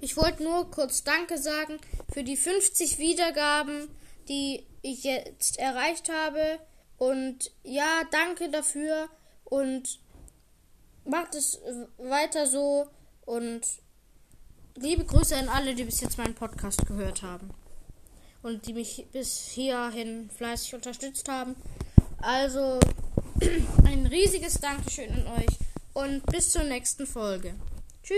ich wollte nur kurz Danke sagen für die 50 Wiedergaben, die ich jetzt erreicht habe. Und ja, danke dafür und macht es weiter so und liebe Grüße an alle, die bis jetzt meinen Podcast gehört haben und die mich bis hierhin fleißig unterstützt haben. Also ein riesiges Dankeschön an euch und bis zur nächsten Folge. Tschüss.